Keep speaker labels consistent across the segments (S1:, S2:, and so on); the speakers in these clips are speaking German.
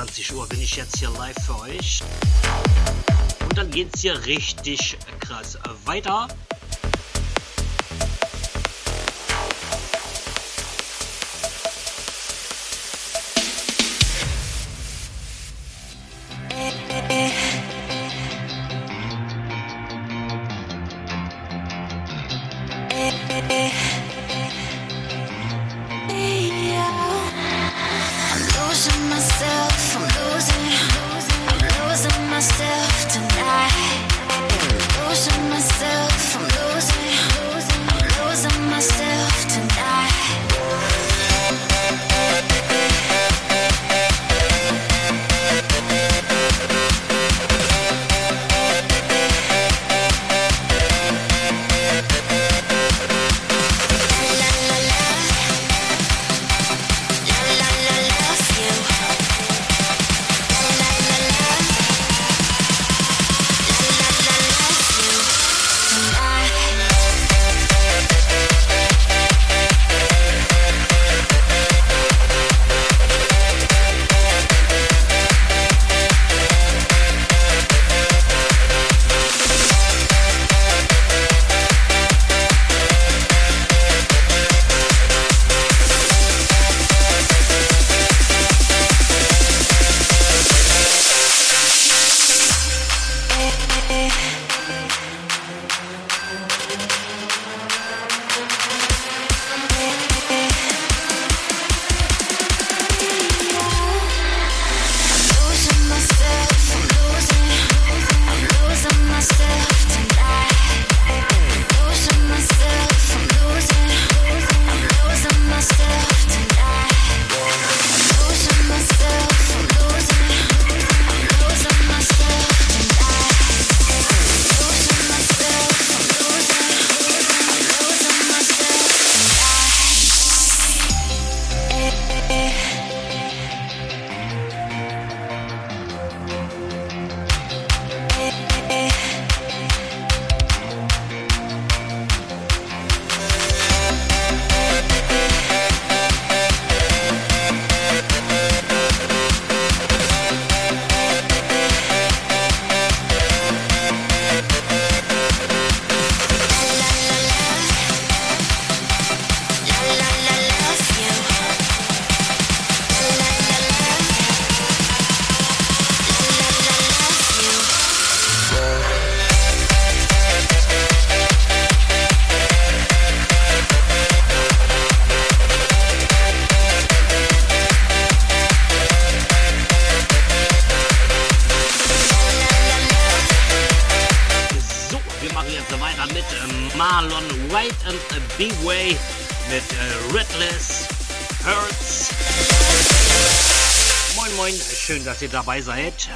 S1: 21 Uhr bin ich jetzt hier live für euch. Und dann geht es hier richtig krass weiter. Size dabei seid.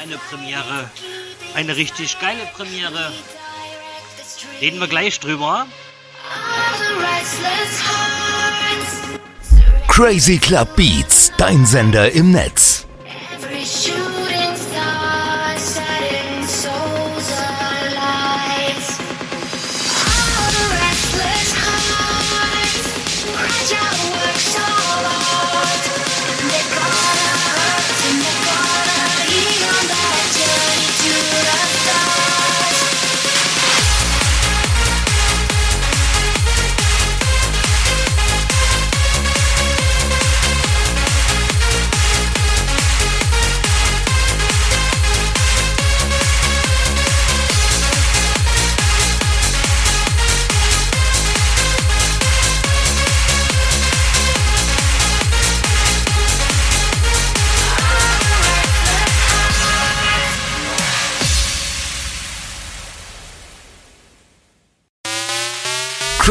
S2: Eine Premiere. Eine richtig geile Premiere. Reden wir gleich drüber.
S1: Crazy Club Beats, dein Sender im Netz.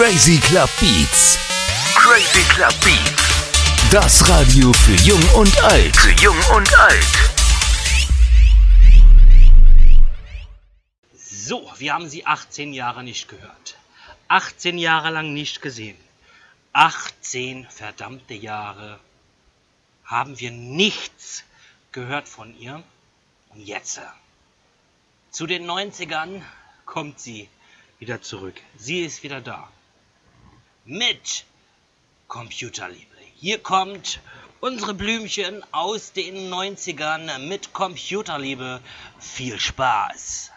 S1: Crazy Club Beats. Crazy Club Beats. Das Radio für Jung und Alt. Für Jung und Alt.
S2: So, wir haben sie 18 Jahre nicht gehört. 18 Jahre lang nicht gesehen. 18 verdammte Jahre haben wir nichts gehört von ihr. Und jetzt, äh, zu den 90ern, kommt sie wieder zurück. Sie ist wieder da. Mit Computerliebe. Hier kommt unsere Blümchen aus den 90ern mit Computerliebe. Viel Spaß.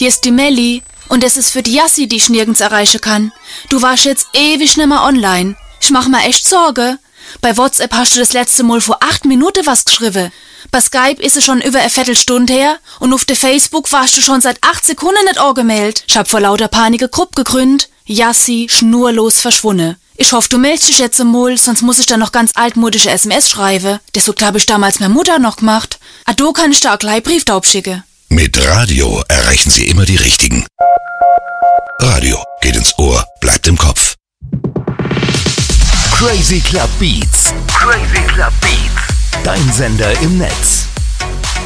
S3: Hier ist die Melli. Und es ist für die Yassi, die ich nirgends erreichen kann. Du warst jetzt ewig nimmer online. Ich mach mir echt Sorge. Bei WhatsApp hast du das letzte Mal vor acht Minuten was geschrieben. Bei Skype ist es schon über eine Viertelstunde her und auf der Facebook warst du schon seit acht Sekunden nicht angemeldet. Ich hab vor lauter Panik Gruppe gegründet. Yassi schnurlos verschwunden. Ich hoffe, du meldest dich jetzt mal, sonst muss ich dann noch ganz altmodische SMS schreiben. So glaube ich damals meine Mutter noch gemacht. Ado kann ich da auch gleich Brieftaub schicken.
S4: Mit Radio erreichen Sie immer die Richtigen. Radio geht ins Ohr, bleibt im Kopf. Crazy Club Beats. Crazy Club Beats. Dein Sender im Netz.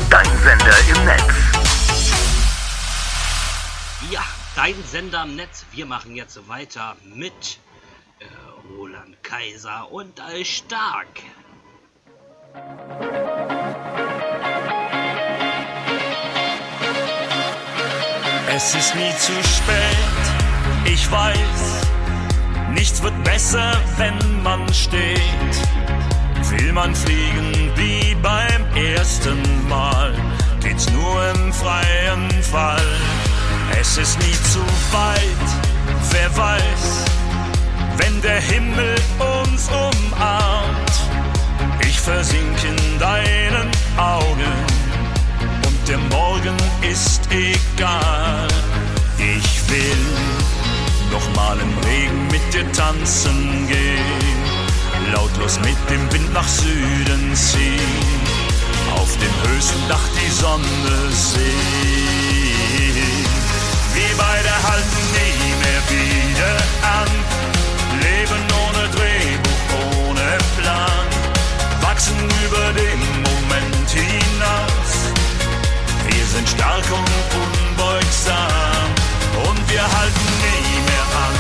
S4: Dein Sender im Netz.
S2: Ja, dein Sender im Netz. Wir machen jetzt weiter mit äh, Roland Kaiser und All Stark.
S5: Es ist nie zu spät, ich weiß. Nichts wird besser, wenn man steht. Will man fliegen wie beim ersten Mal, geht's nur im freien Fall. Es ist nie zu weit, wer weiß, wenn der Himmel uns umarmt. Ich versink in deinen Augen der Morgen ist egal. Ich will noch mal im Regen mit dir tanzen gehen, lautlos mit dem Wind nach Süden ziehen, auf dem höchsten Dach die Sonne sehen. Wir beide halten nie mehr wieder an, leben ohne Drehbuch, ohne Plan, wachsen über den Moment sind stark und unbeugsam und wir halten nie mehr an.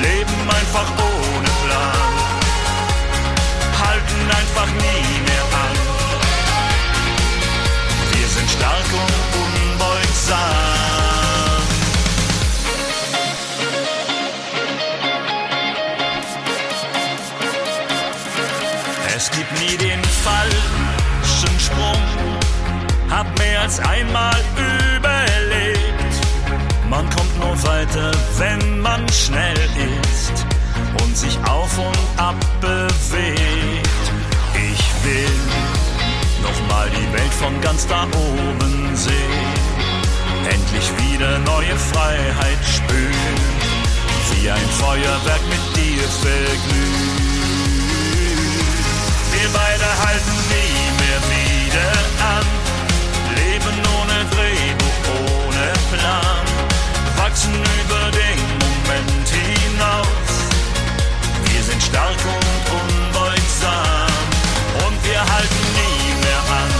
S5: Leben einfach ohne Plan, halten einfach nie hab mehr als einmal überlebt. Man kommt nur weiter, wenn man schnell ist und sich auf und ab bewegt. Ich will nochmal die Welt von ganz da oben sehen, endlich wieder neue Freiheit spüren, wie ein Feuerwerk mit dir verglüht. Wir beide halten nie mehr wieder an. Drehbuch, ohne Plan. Wachsen über den Moment hinaus. Wir sind stark und unbeugsam. Und wir halten nie mehr an.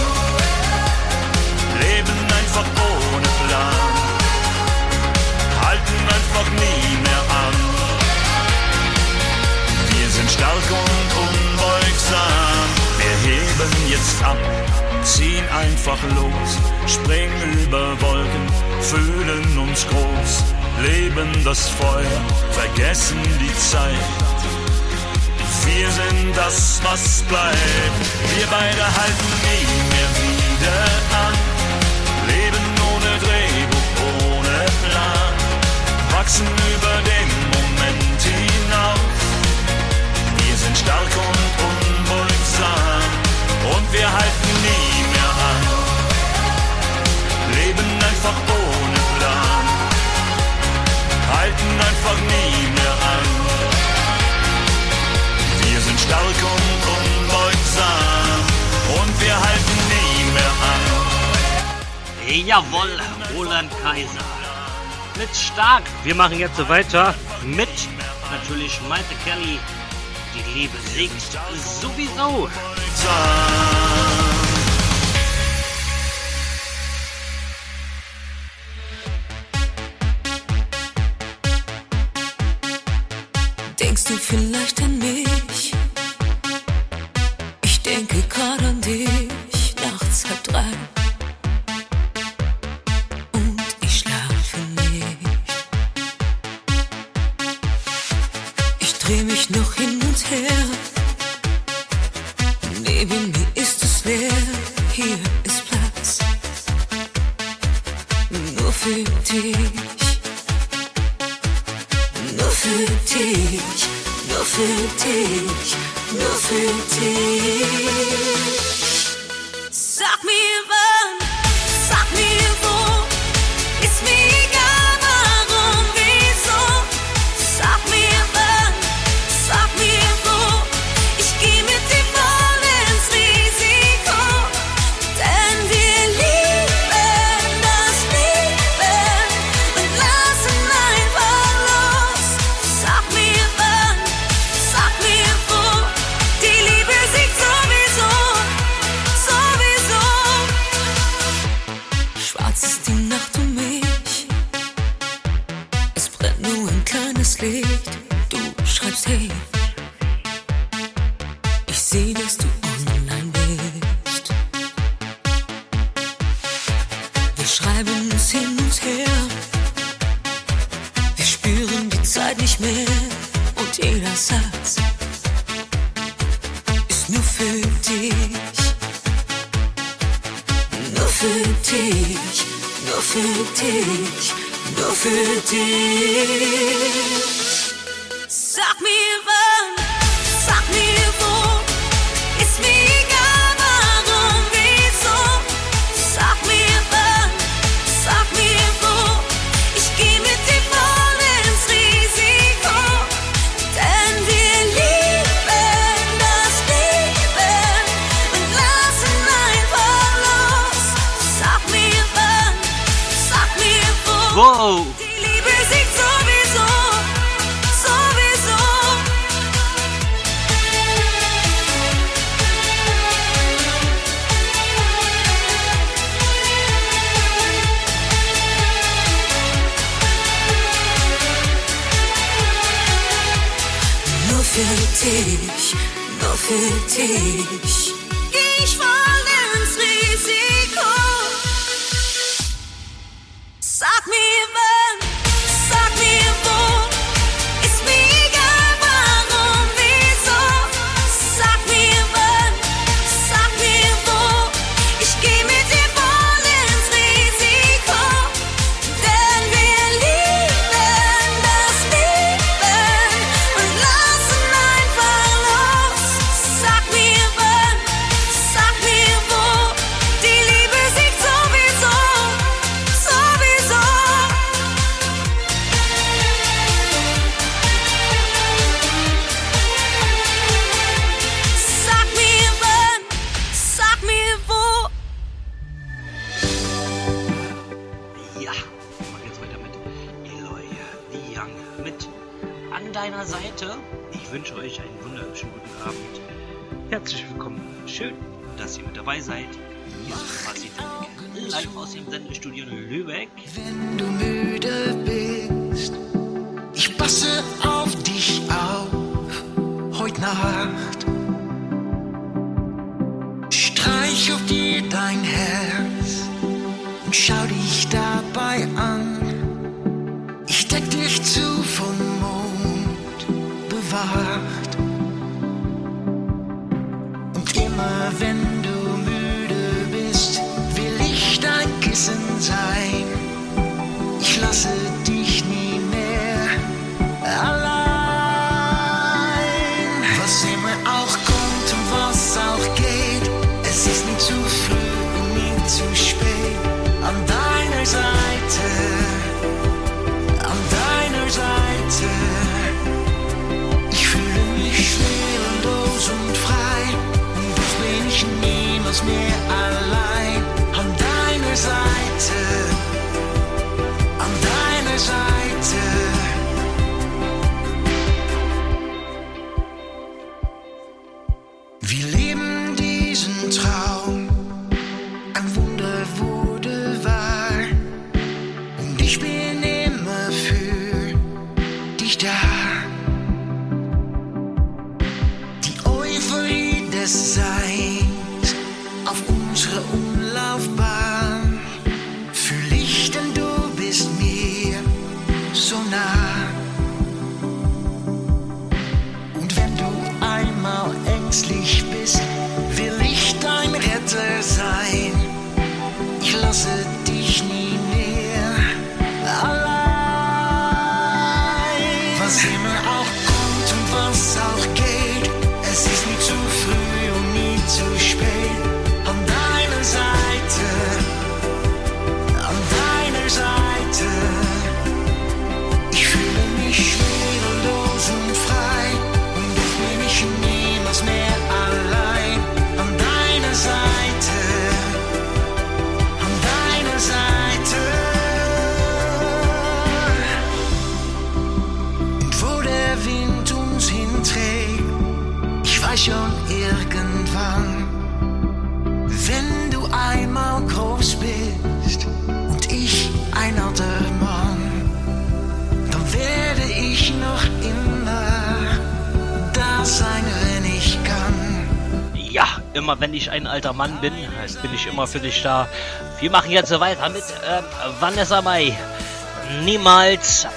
S5: Leben einfach ohne Plan. Halten einfach nie mehr an. Wir sind stark und unbeugsam. Wir heben jetzt ab, ziehen einfach los, springen über Wolken, fühlen uns groß, leben das Feuer, vergessen die Zeit. Wir sind das, was bleibt. Wir beide halten nie mehr wieder an. Leben ohne Drehbuch, ohne Plan. Wachsen über den Moment hinaus. Wir sind stark und unbeugsam und wir halten nie mehr an. Leben einfach ohne Plan, halten einfach nie mehr an. Wir sind stark und unbeugsam und wir halten nie mehr an.
S2: Jawohl, Roland Kaiser. Mit stark. Wir machen jetzt so weiter mit natürlich Maite Kelly. Die Liebe singt sowieso.
S6: sun Döfettik, döfettik mit
S2: an deiner Seite. Ich wünsche euch einen wunderschönen guten Abend. Herzlich willkommen. Schön, dass ihr mit dabei seid. Hier ist live aus dem Sendestudio Lübeck.
S7: Wenn du müde bist, ich passe auf dich auf. Heute Nacht. 当时 immer, wenn ich ein alter Mann bin, heißt, bin ich immer für dich da. Wir machen jetzt weiter mit äh, Vanessa Mai. Niemals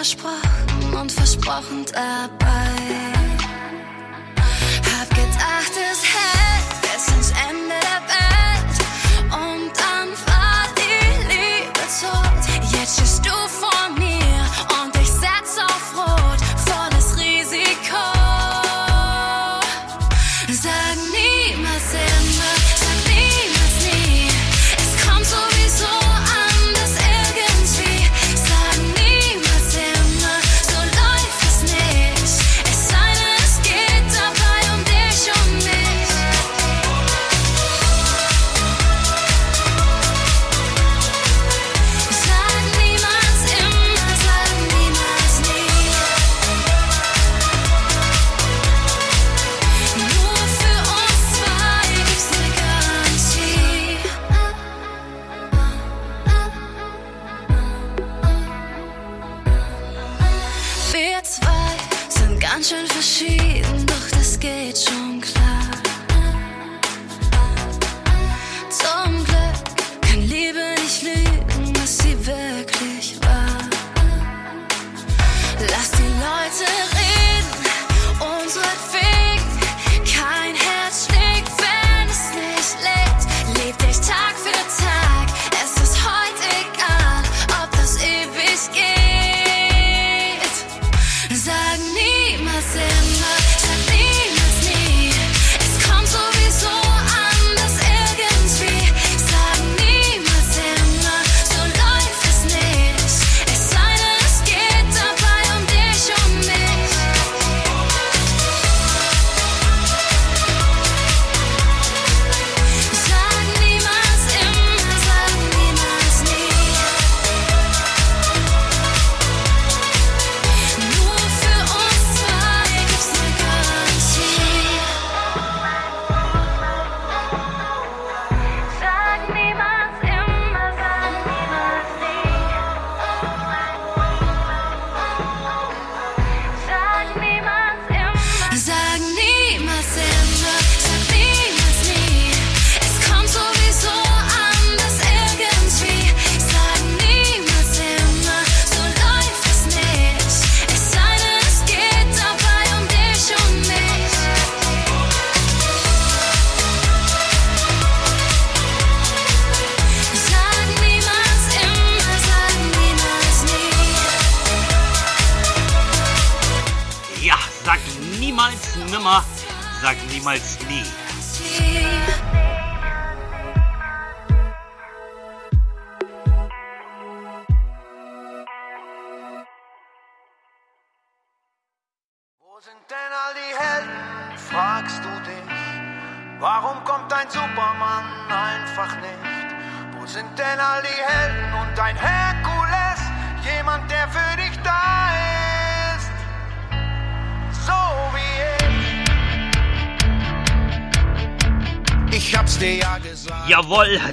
S1: versprochen und versprochen dabei. Hab gedacht, es hält.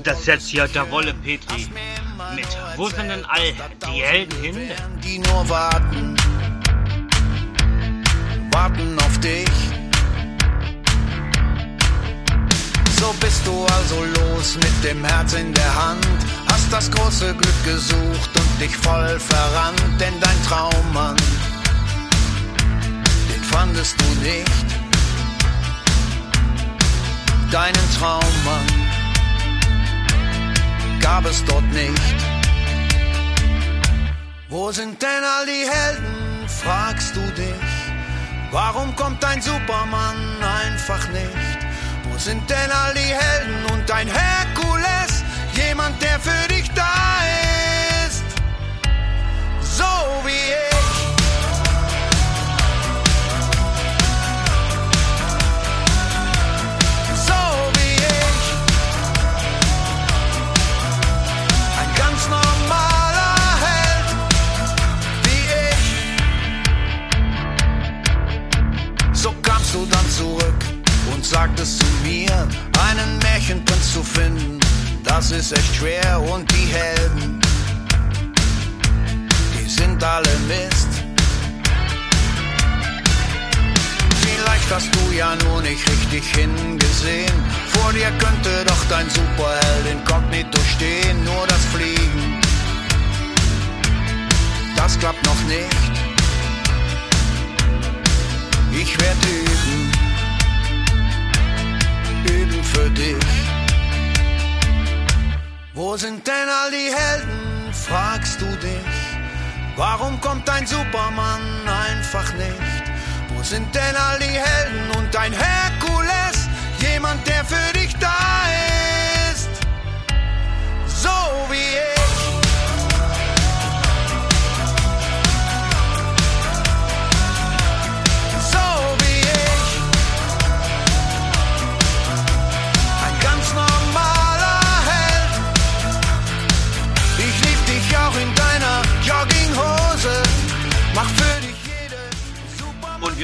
S1: Das setzt
S7: ja
S8: der
S7: Wolle Petri mit. Wo sind denn all die Helden hin?
S8: Die nur warten, warten auf dich. So bist du also los mit dem Herz in der Hand. Hast das große Glück gesucht und dich voll verrannt, denn dein Traummann, den fandest du nicht. Deinen Traummann gab es dort nicht. Wo sind denn all die Helden, fragst du dich. Warum kommt ein Superman einfach nicht? Wo sind denn all die Helden und ein Herkules? Jemand, der für dich da ist. So wie ich. Mir, einen Märchenprinz zu finden, das ist echt schwer und die Helden, die sind alle Mist. Vielleicht hast du ja nur nicht richtig hingesehen. Vor dir könnte doch dein Superheld inkognito stehen, nur das Fliegen. Das klappt noch nicht. Ich werd üben, üben für dich. Wo sind denn all die Helden, fragst du dich. Warum kommt ein Superman einfach nicht? Wo sind denn all die Helden und ein Herkules? Jemand, der für dich da ist. So wie ich.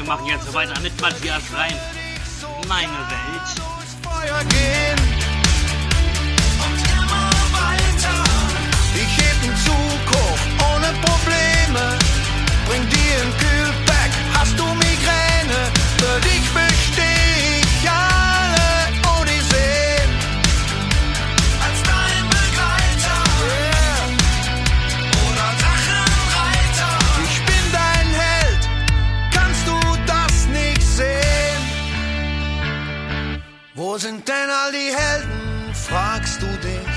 S2: Wir machen jetzt weiter mit Matthias Reim. Meine Welt.
S8: Ich heb ohne Probleme. Bring dir ein Kühlpack, hast du Migräne? Wo sind denn all die Helden, fragst du dich.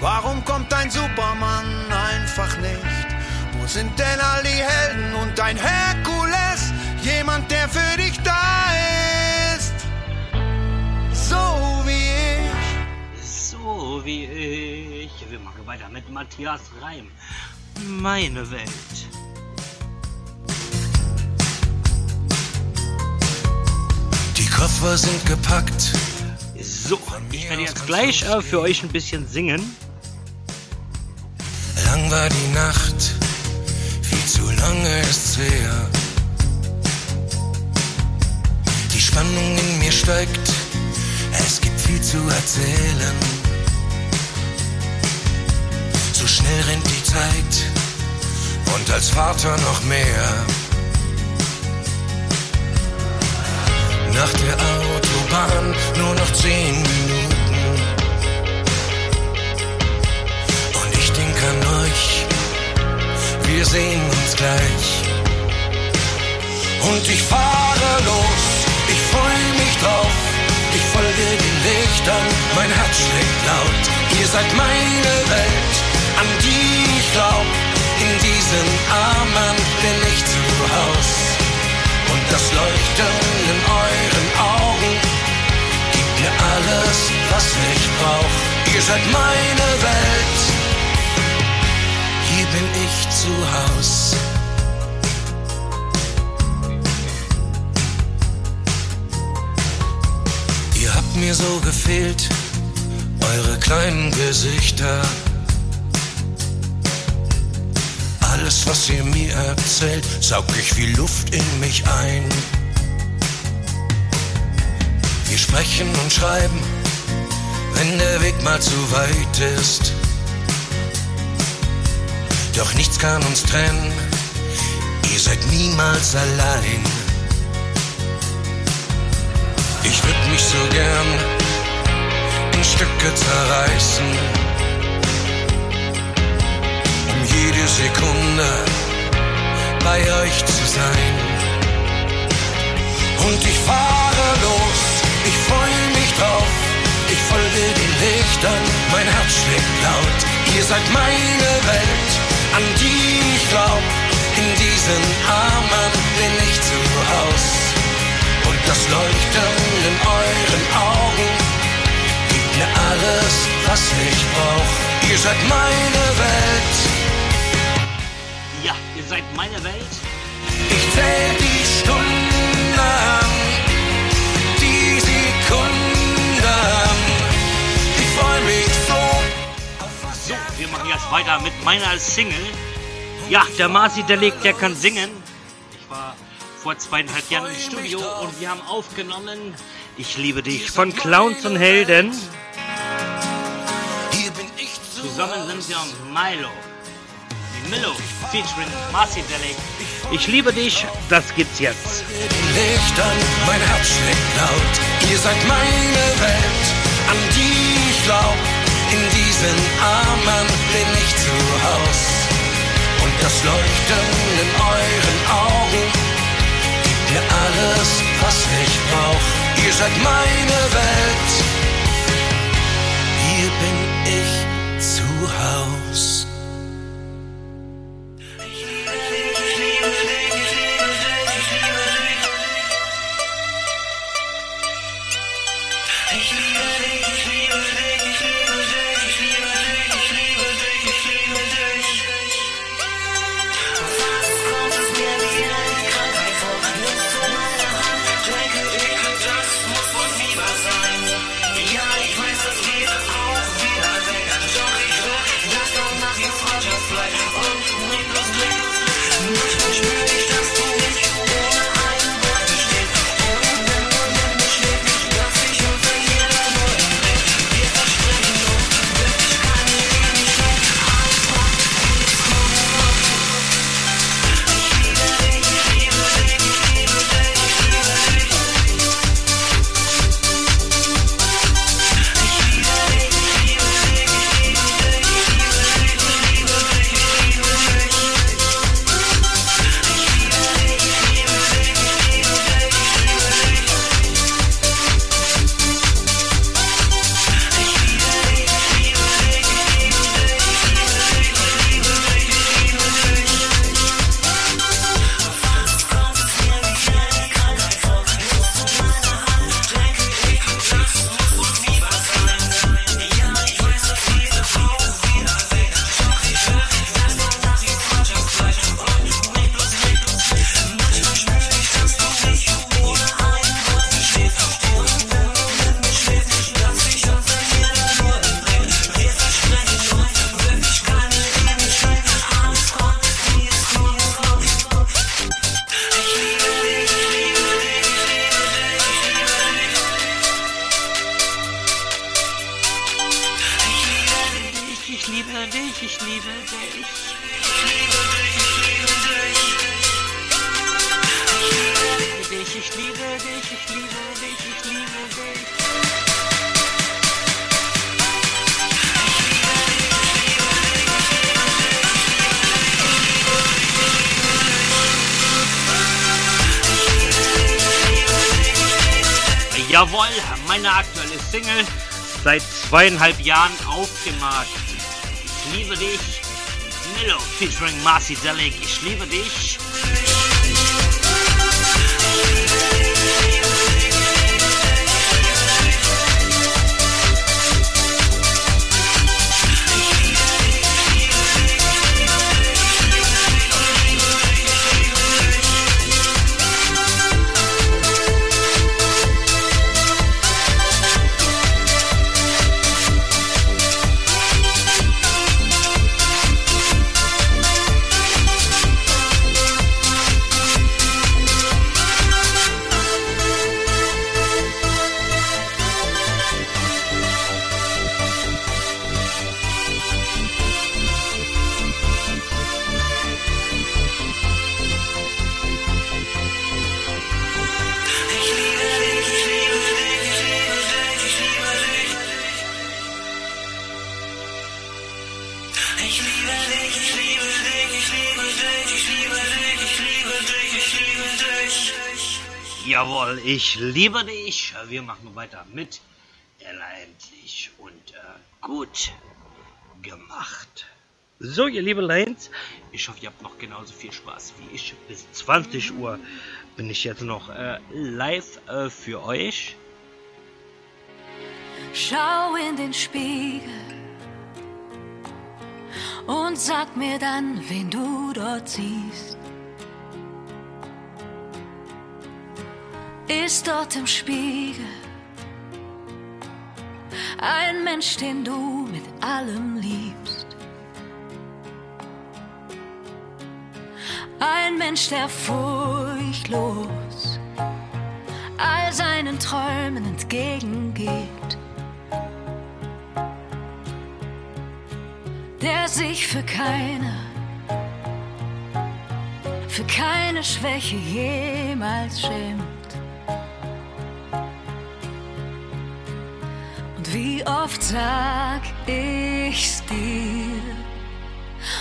S8: Warum kommt ein Superman einfach nicht? Wo sind denn all die Helden und ein Herkules? Jemand, der für dich da ist. So wie ich.
S2: So wie ich. Wir machen weiter mit Matthias Reim. Meine Welt.
S9: Koffer sind gepackt.
S2: So, ich werde jetzt gleich äh, für euch ein bisschen singen.
S9: Lang war die Nacht, viel zu lange ist's her. Die Spannung in mir steigt, es gibt viel zu erzählen. So schnell rennt die Zeit und als Vater noch mehr. Nach der Autobahn nur noch zehn Minuten. Und ich denk an euch, wir sehen uns gleich. Und ich fahre los, ich freu mich drauf. Ich folge den Lichtern, mein Herz schlägt laut. Ihr seid meine Welt, an die ich glaub. In diesen Armen das Leuchten in euren Augen gibt mir alles, was ich brauch. Ihr seid meine Welt, hier bin ich zu Haus. Ihr habt mir so gefehlt, eure kleinen Gesichter. Was ihr mir erzählt, saug ich wie Luft in mich ein. Wir sprechen und schreiben, wenn der Weg mal zu weit ist. Doch nichts kann uns trennen, ihr seid niemals allein. Ich würd mich so gern in Stücke zerreißen, jede Sekunde bei euch zu sein. Und ich fahre los, ich freu mich drauf, ich folge den Lichtern, mein Herz Herz schlägt laut. Ihr seid meine Welt, an die ich glaub. In diesen Armen bin ich zu Haus. Und das Leuchten in euren Augen gibt mir alles, was ich brauch. Ihr seid meine Welt.
S2: Seid meine Welt.
S9: Ich zähl die Stunden, die Sekunden. Ich freu mich so auf was
S2: So, wir machen jetzt weiter mit meiner Single. Ja, der Marci, der legt, der kann singen. Ich war vor zweieinhalb Jahren im Studio und wir haben aufgenommen Ich liebe dich von Clowns und Helden.
S9: Hier bin ich zu
S2: Zusammen sind wir Milo. Milo featuring Marci Delic. Ich liebe dich, das gibt's jetzt.
S9: Lichtern, mein Herz schlägt laut. Ihr seid meine Welt, an die ich glaub. In diesen Armen bin ich zu Haus. Und das Leuchten in euren Augen gibt mir alles, was ich brauch. Ihr seid meine Welt. Hier bin ich zu Haus.
S2: Zweieinhalb Jahren auf dem Markt. Ich liebe dich. Milo featuring Marcy Delic. Ich liebe dich. Ich liebe dich. Wir machen weiter mit Ella endlich und äh, gut gemacht. So, ihr liebe Lions, ich hoffe, ihr habt noch genauso viel Spaß wie ich. Bis 20 Uhr bin ich jetzt noch äh, live äh, für euch.
S6: Schau in den Spiegel und sag mir dann, wen du dort siehst. Ist dort im Spiegel ein Mensch, den du mit allem liebst? Ein Mensch, der furchtlos all seinen Träumen entgegengeht. Der sich für keine, für keine Schwäche jemals schämt. Wie oft sag ich's dir?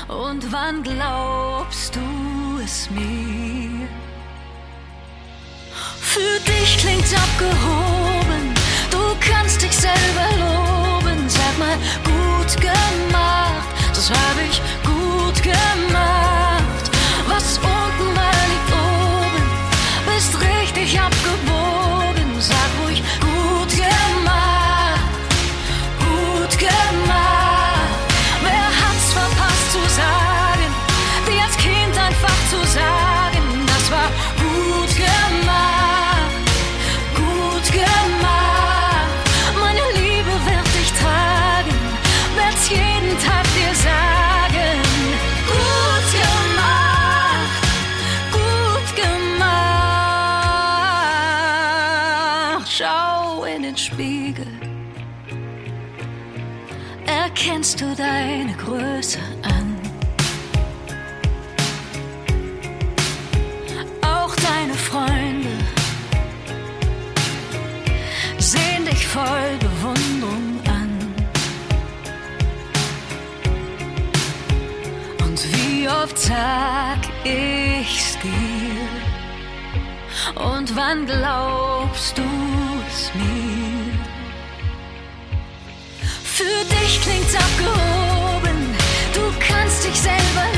S6: Und wann glaubst du es mir? Für dich klingt's abgehoben, du kannst dich selber loben. Sag mal, gut Erkennst du deine Größe an? Auch deine Freunde sehen dich voll Bewunderung an. Und wie oft sag ich's dir? Und wann glaubst du Für dich klingt's abgehoben, du kannst dich selber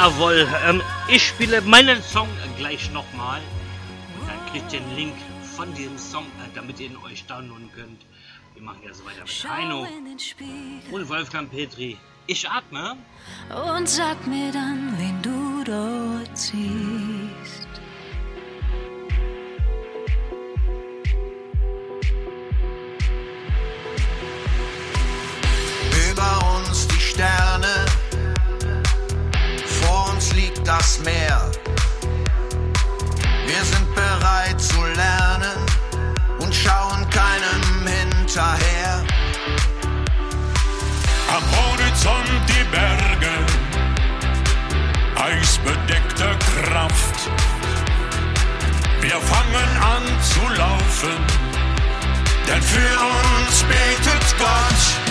S2: Jawohl, ähm, ich spiele meinen Song gleich nochmal. Und dann kriegt ihr den Link von diesem Song, äh, damit ihr ihn euch downloaden könnt. Wir machen ja so weiter mit Heino und Wolfgang Petri. Ich atme.
S6: und sag mir dann, wen du dort siehst.
S8: Über uns die Sterne, das Meer. Wir sind bereit zu lernen und schauen keinem hinterher.
S10: Am Horizont die Berge, eisbedeckte Kraft. Wir fangen an zu laufen, denn für uns betet Gott.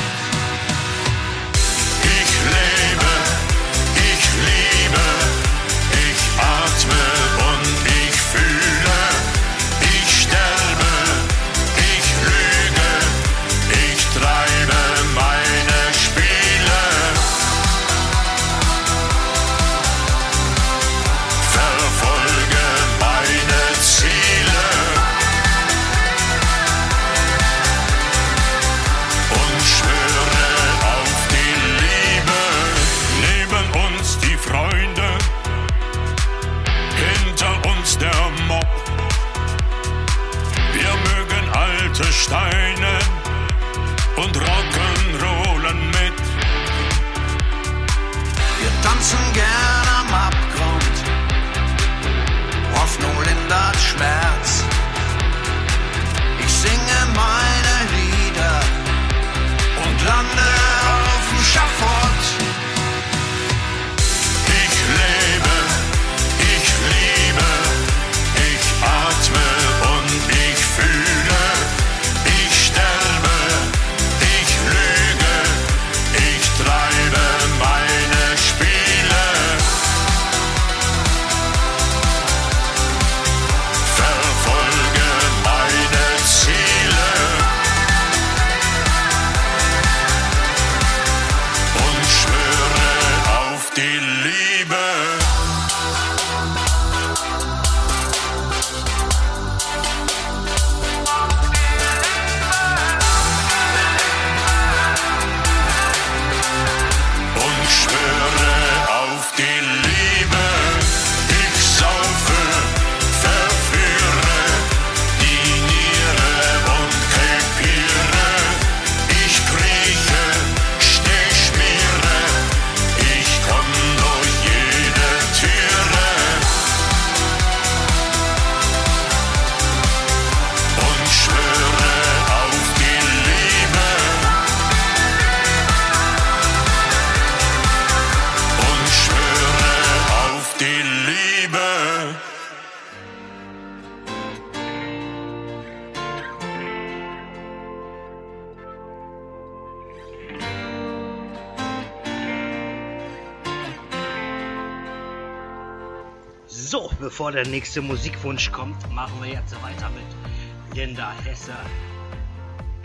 S2: Bevor der nächste Musikwunsch kommt, machen wir jetzt weiter mit Linda Hesse.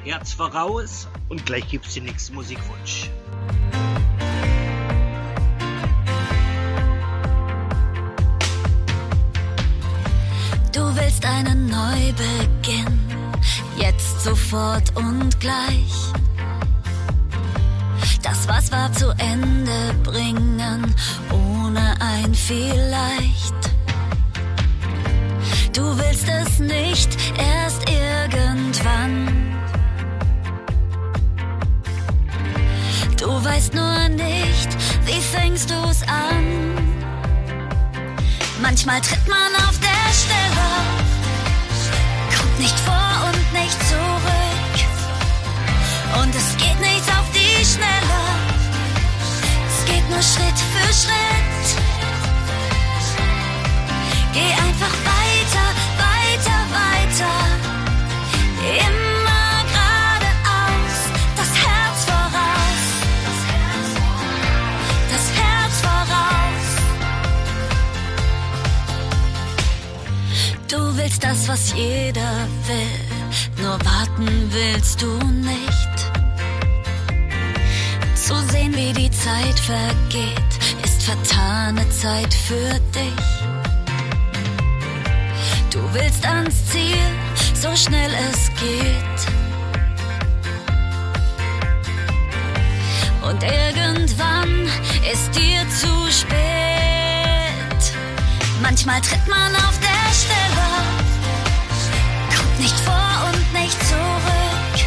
S2: Herz voraus und gleich gibt's den nächsten Musikwunsch.
S1: Du willst einen Neubeginn, jetzt sofort und gleich. Das, was war, zu Ende bringen, ohne ein Vielleicht. Du willst es nicht erst irgendwann. Du weißt nur nicht, wie fängst du's an? Manchmal tritt man auf der Stelle, kommt nicht vor und nicht zurück. Und es geht nicht auf die Schnelle, es geht nur Schritt für Schritt. Geh einfach weiter, weiter, weiter. Immer geradeaus, das Herz voraus. Das Herz voraus. Du willst das, was jeder will, nur warten willst du nicht. Zu sehen, wie die Zeit vergeht, ist vertane Zeit für dich. Du willst ans Ziel, so schnell es geht. Und irgendwann ist dir zu spät. Manchmal tritt man auf der Stelle, kommt nicht vor und nicht zurück.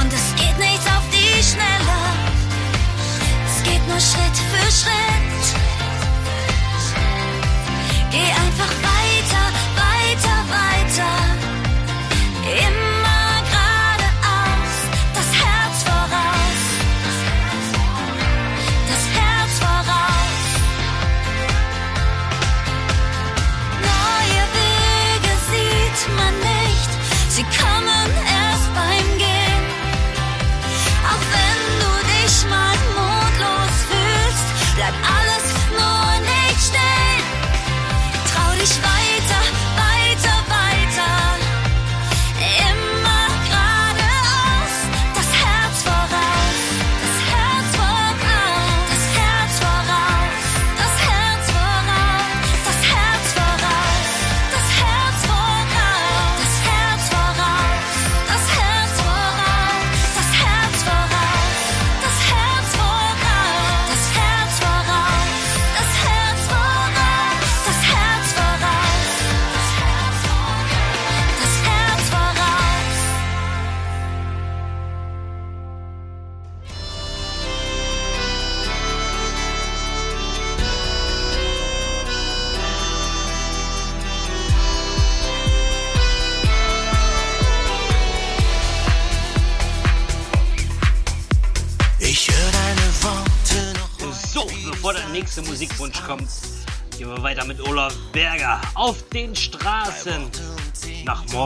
S1: Und es geht nicht auf die Schnelle, es geht nur Schritt für Schritt. Geh einfach weiter, weiter, weiter. Immer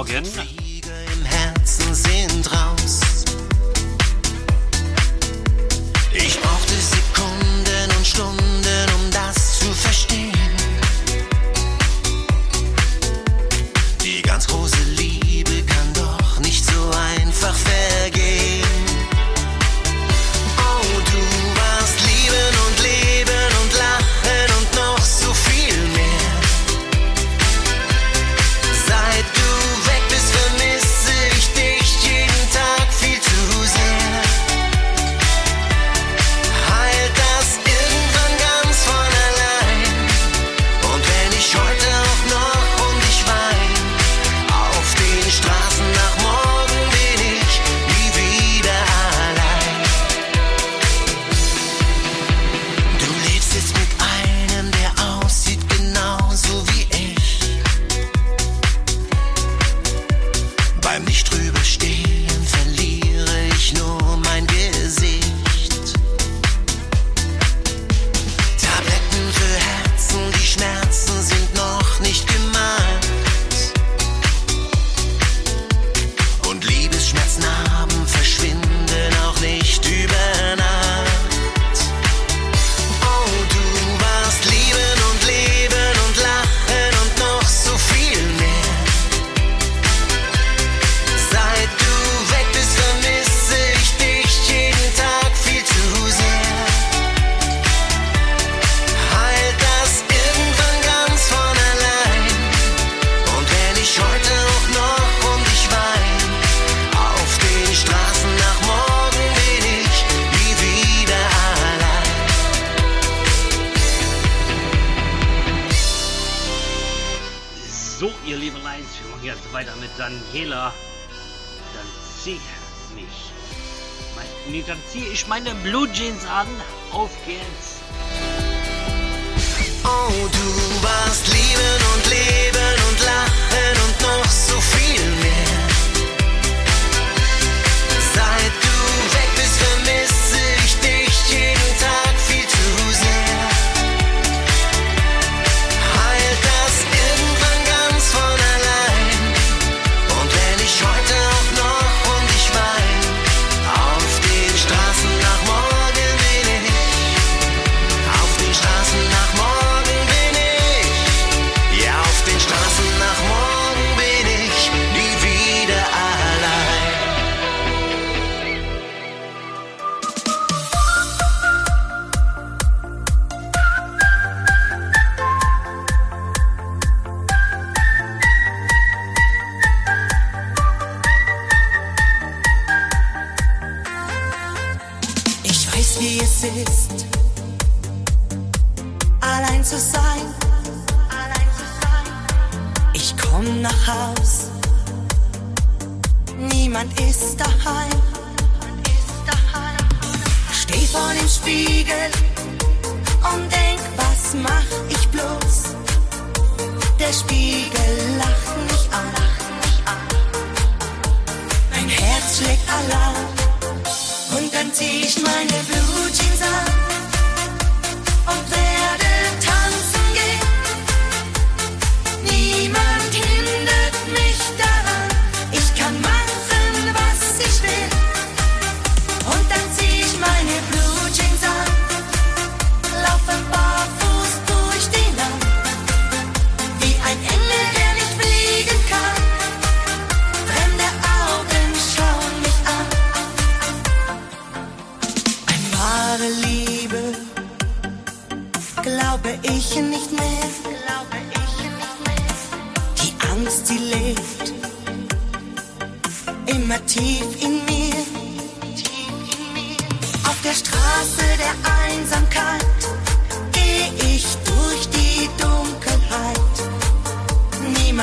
S11: Morgan.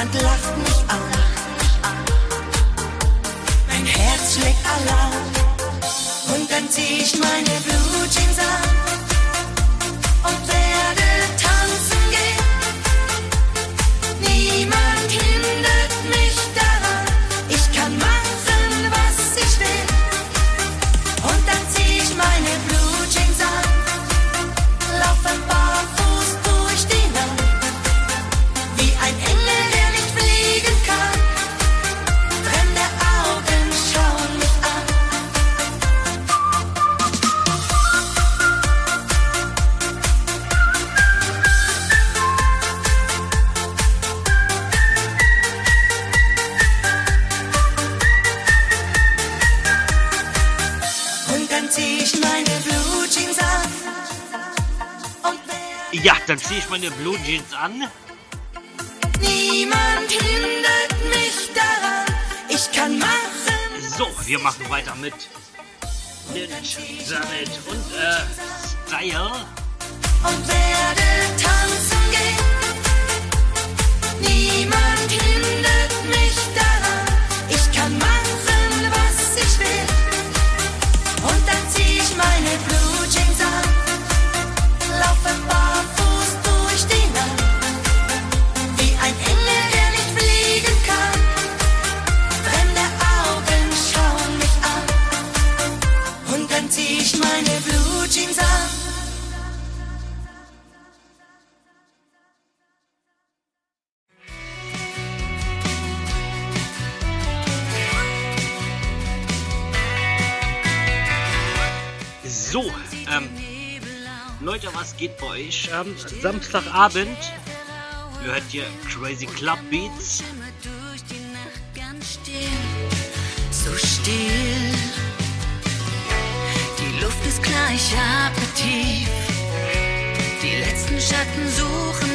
S11: niemand lacht mich an. Mein Herz schlägt Alarm und dann zieh ich meine Blut.
S2: So, ähm, Leute, was geht bei euch? Ähm, Samstagabend hört ihr Crazy Club Beats.
S6: So still, die Luft ist gleich ich tief.
S12: Die
S6: letzten Schatten suchen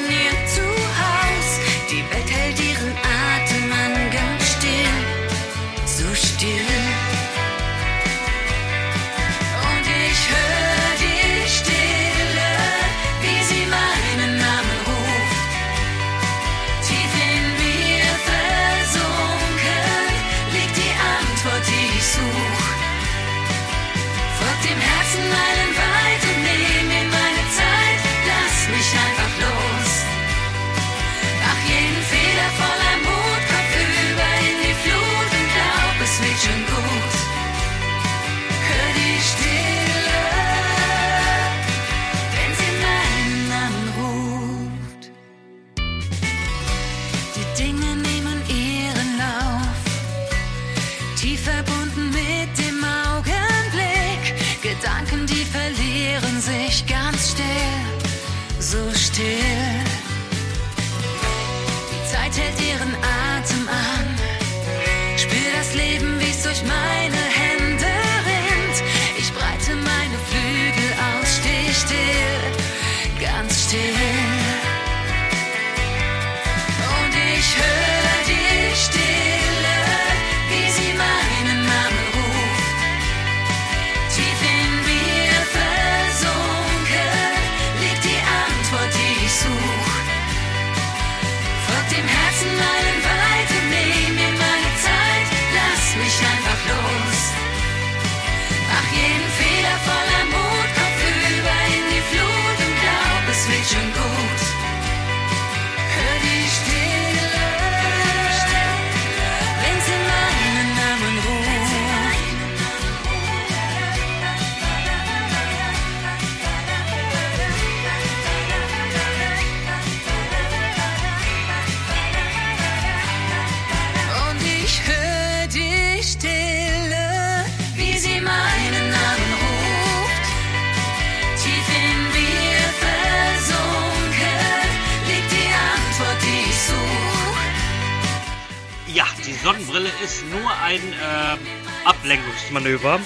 S6: Ablenkungsmanöver.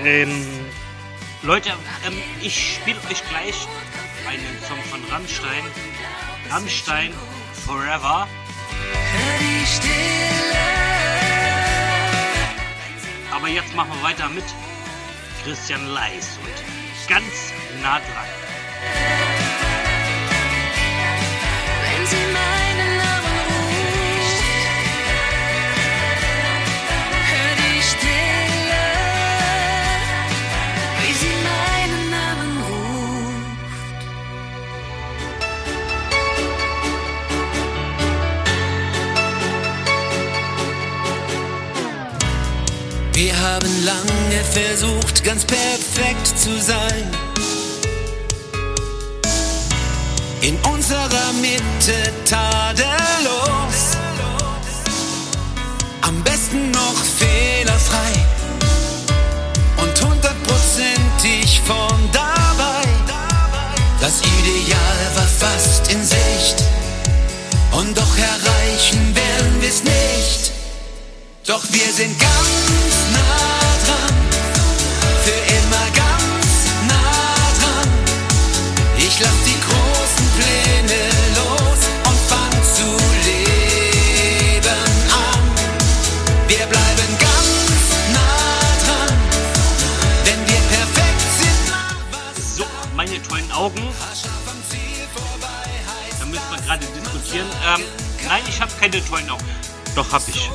S6: Ähm, Leute, ähm, ich spiele euch gleich einen Song von Rammstein. Rammstein Forever. Aber jetzt machen wir weiter mit Christian Leis und ganz nah dran.
S12: Wenn sie
S7: haben lange versucht, ganz perfekt zu sein. In unserer Mitte tadellos. Am besten noch fehlerfrei. Und hundertprozentig von dabei. Das Ideal war fast in Sicht. Und doch erreichen werden wir's nicht. Doch wir sind ganz nah dran, für immer ganz nah dran. Ich lass die großen Pläne los und fang zu leben an. Wir bleiben ganz nah dran, denn wir perfekt sind.
S6: So, meine tollen Augen. Da müssen wir gerade diskutieren. Ähm, nein, ich habe keine tollen Augen. Doch, habe ich.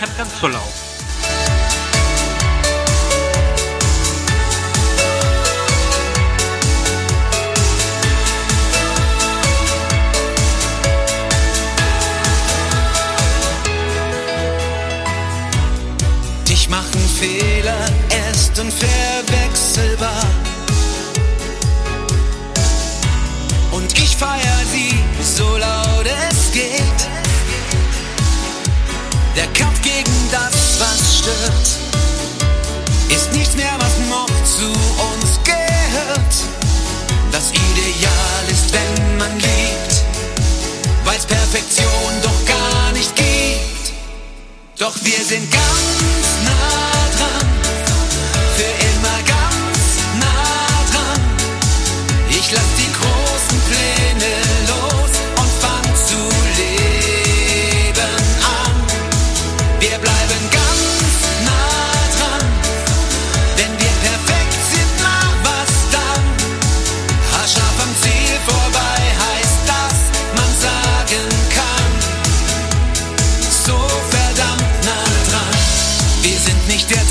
S6: Ich habe ganz tolle Augen.
S7: Dich machen Fehler erst unverwechselbar. Und ich feier sie so laut das, was stört, ist nichts mehr, was noch zu uns gehört. Das Ideal ist, wenn man liebt, weil's Perfektion doch gar nicht gibt. Doch wir sind ganz